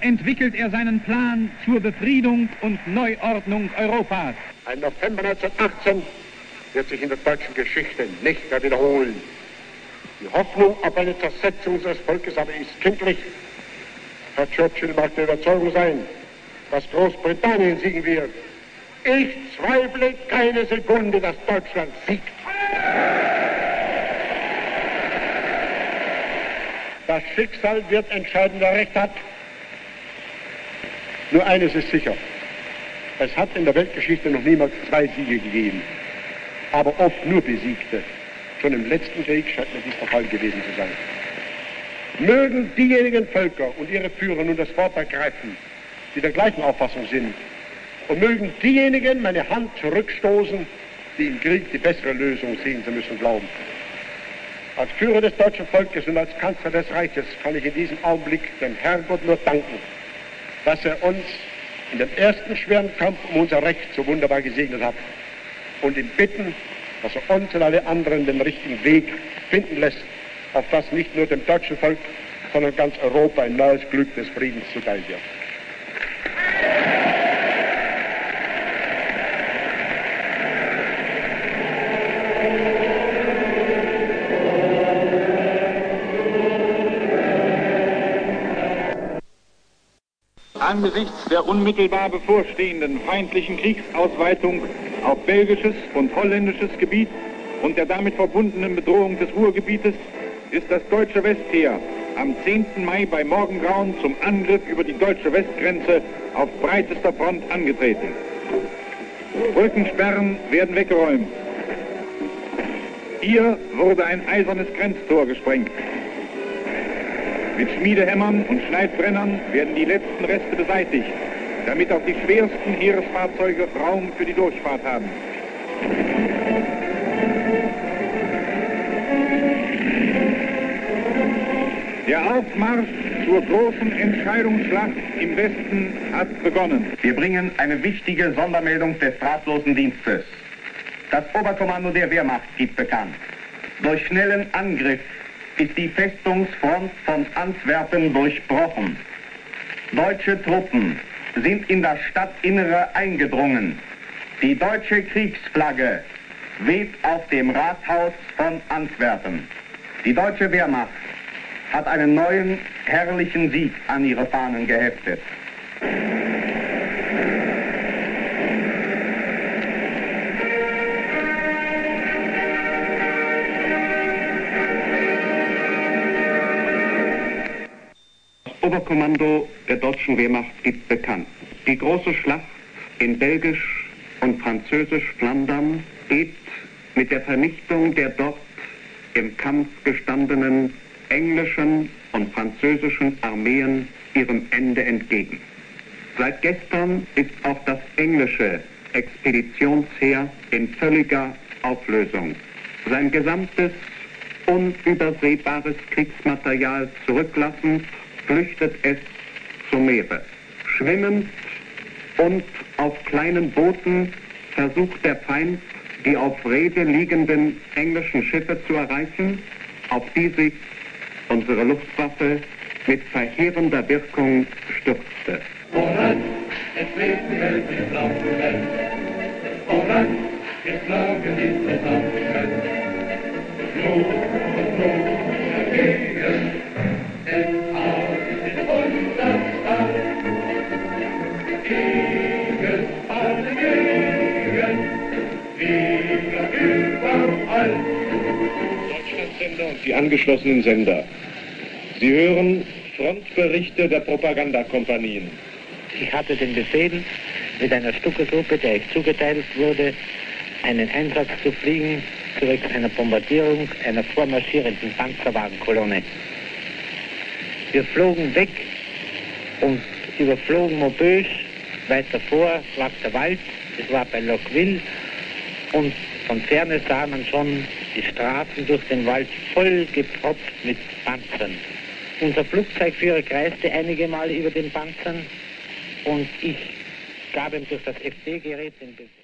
entwickelt er seinen Plan zur Befriedung und Neuordnung Europas. Ein November 1918 wird sich in der deutschen Geschichte nicht mehr wiederholen. Die Hoffnung auf eine Zersetzung unseres Volkes aber ist kindlich. Herr Churchill mag der Überzeugung sein, dass Großbritannien siegen wird. Ich zweifle keine Sekunde, dass Deutschland siegt. Das Schicksal wird entscheiden, wer Recht hat. Nur eines ist sicher. Es hat in der Weltgeschichte noch niemals zwei Siege gegeben, aber oft nur Besiegte. Schon im letzten Krieg scheint mir dies der Fall gewesen zu sein. Mögen diejenigen Völker und ihre Führer nun das Wort ergreifen, die der gleichen Auffassung sind, und mögen diejenigen meine Hand zurückstoßen, die im Krieg die bessere Lösung sehen zu müssen glauben. Als Führer des deutschen Volkes und als Kanzler des Reiches kann ich in diesem Augenblick dem Herrgott nur danken, dass er uns in dem ersten schweren Kampf um unser Recht so wunderbar gesegnet hat und ihn bitten, dass er uns und alle anderen den richtigen Weg finden lässt, auf das nicht nur dem deutschen Volk, sondern ganz Europa ein neues Glück des Friedens zuteil wird. Angesichts der unmittelbar bevorstehenden feindlichen Kriegsausweitung auf belgisches und holländisches Gebiet und der damit verbundenen Bedrohung des Ruhrgebietes ist das deutsche Westheer am 10. Mai bei Morgengrauen zum Angriff über die deutsche Westgrenze auf breitester Front angetreten. Brückensperren werden weggeräumt. Hier wurde ein eisernes Grenztor gesprengt. Mit Schmiedehämmern und Schneidbrennern werden die letzten Reste beseitigt, damit auch die schwersten Heeresfahrzeuge Raum für die Durchfahrt haben. Der Aufmarsch zur großen Entscheidungsschlacht im Westen hat begonnen. Wir bringen eine wichtige Sondermeldung des drahtlosen Dienstes. Das Oberkommando der Wehrmacht gibt bekannt. Durch schnellen Angriff ist die Festungsfront von Antwerpen durchbrochen. Deutsche Truppen sind in das Stadtinnere eingedrungen. Die deutsche Kriegsflagge weht auf dem Rathaus von Antwerpen. Die deutsche Wehrmacht hat einen neuen herrlichen Sieg an ihre Fahnen geheftet. Oberkommando der deutschen Wehrmacht gibt bekannt. Die große Schlacht in Belgisch und Französisch Flandern geht mit der Vernichtung der dort im Kampf gestandenen englischen und französischen Armeen ihrem Ende entgegen. Seit gestern ist auch das englische Expeditionsheer in völliger Auflösung. Sein gesamtes unübersehbares Kriegsmaterial zurücklassend flüchtet es zum Meere. Schwimmend und auf kleinen Booten versucht der Feind, die auf Rede liegenden englischen Schiffe zu erreichen, auf die sich unsere Luftwaffe mit verheerender Wirkung stürzte. Voran, es zusammen. Die angeschlossenen Sender. Sie hören Frontberichte der Propagandakompanien. Ich hatte den Befehl, mit einer Stuckegruppe, der ich zugeteilt wurde, einen Einsatz zu fliegen, zurück einer Bombardierung einer vormarschierenden Panzerwagenkolonne. Wir flogen weg und überflogen Maubeuge. Weiter vor lag der Wald, es war bei Lochville und von ferne sah man schon die Straßen durch den Wald voll gepropft mit Panzern. Unser Flugzeugführer kreiste einige Male über den Panzern und ich gab ihm durch das FD-Gerät den Befehl.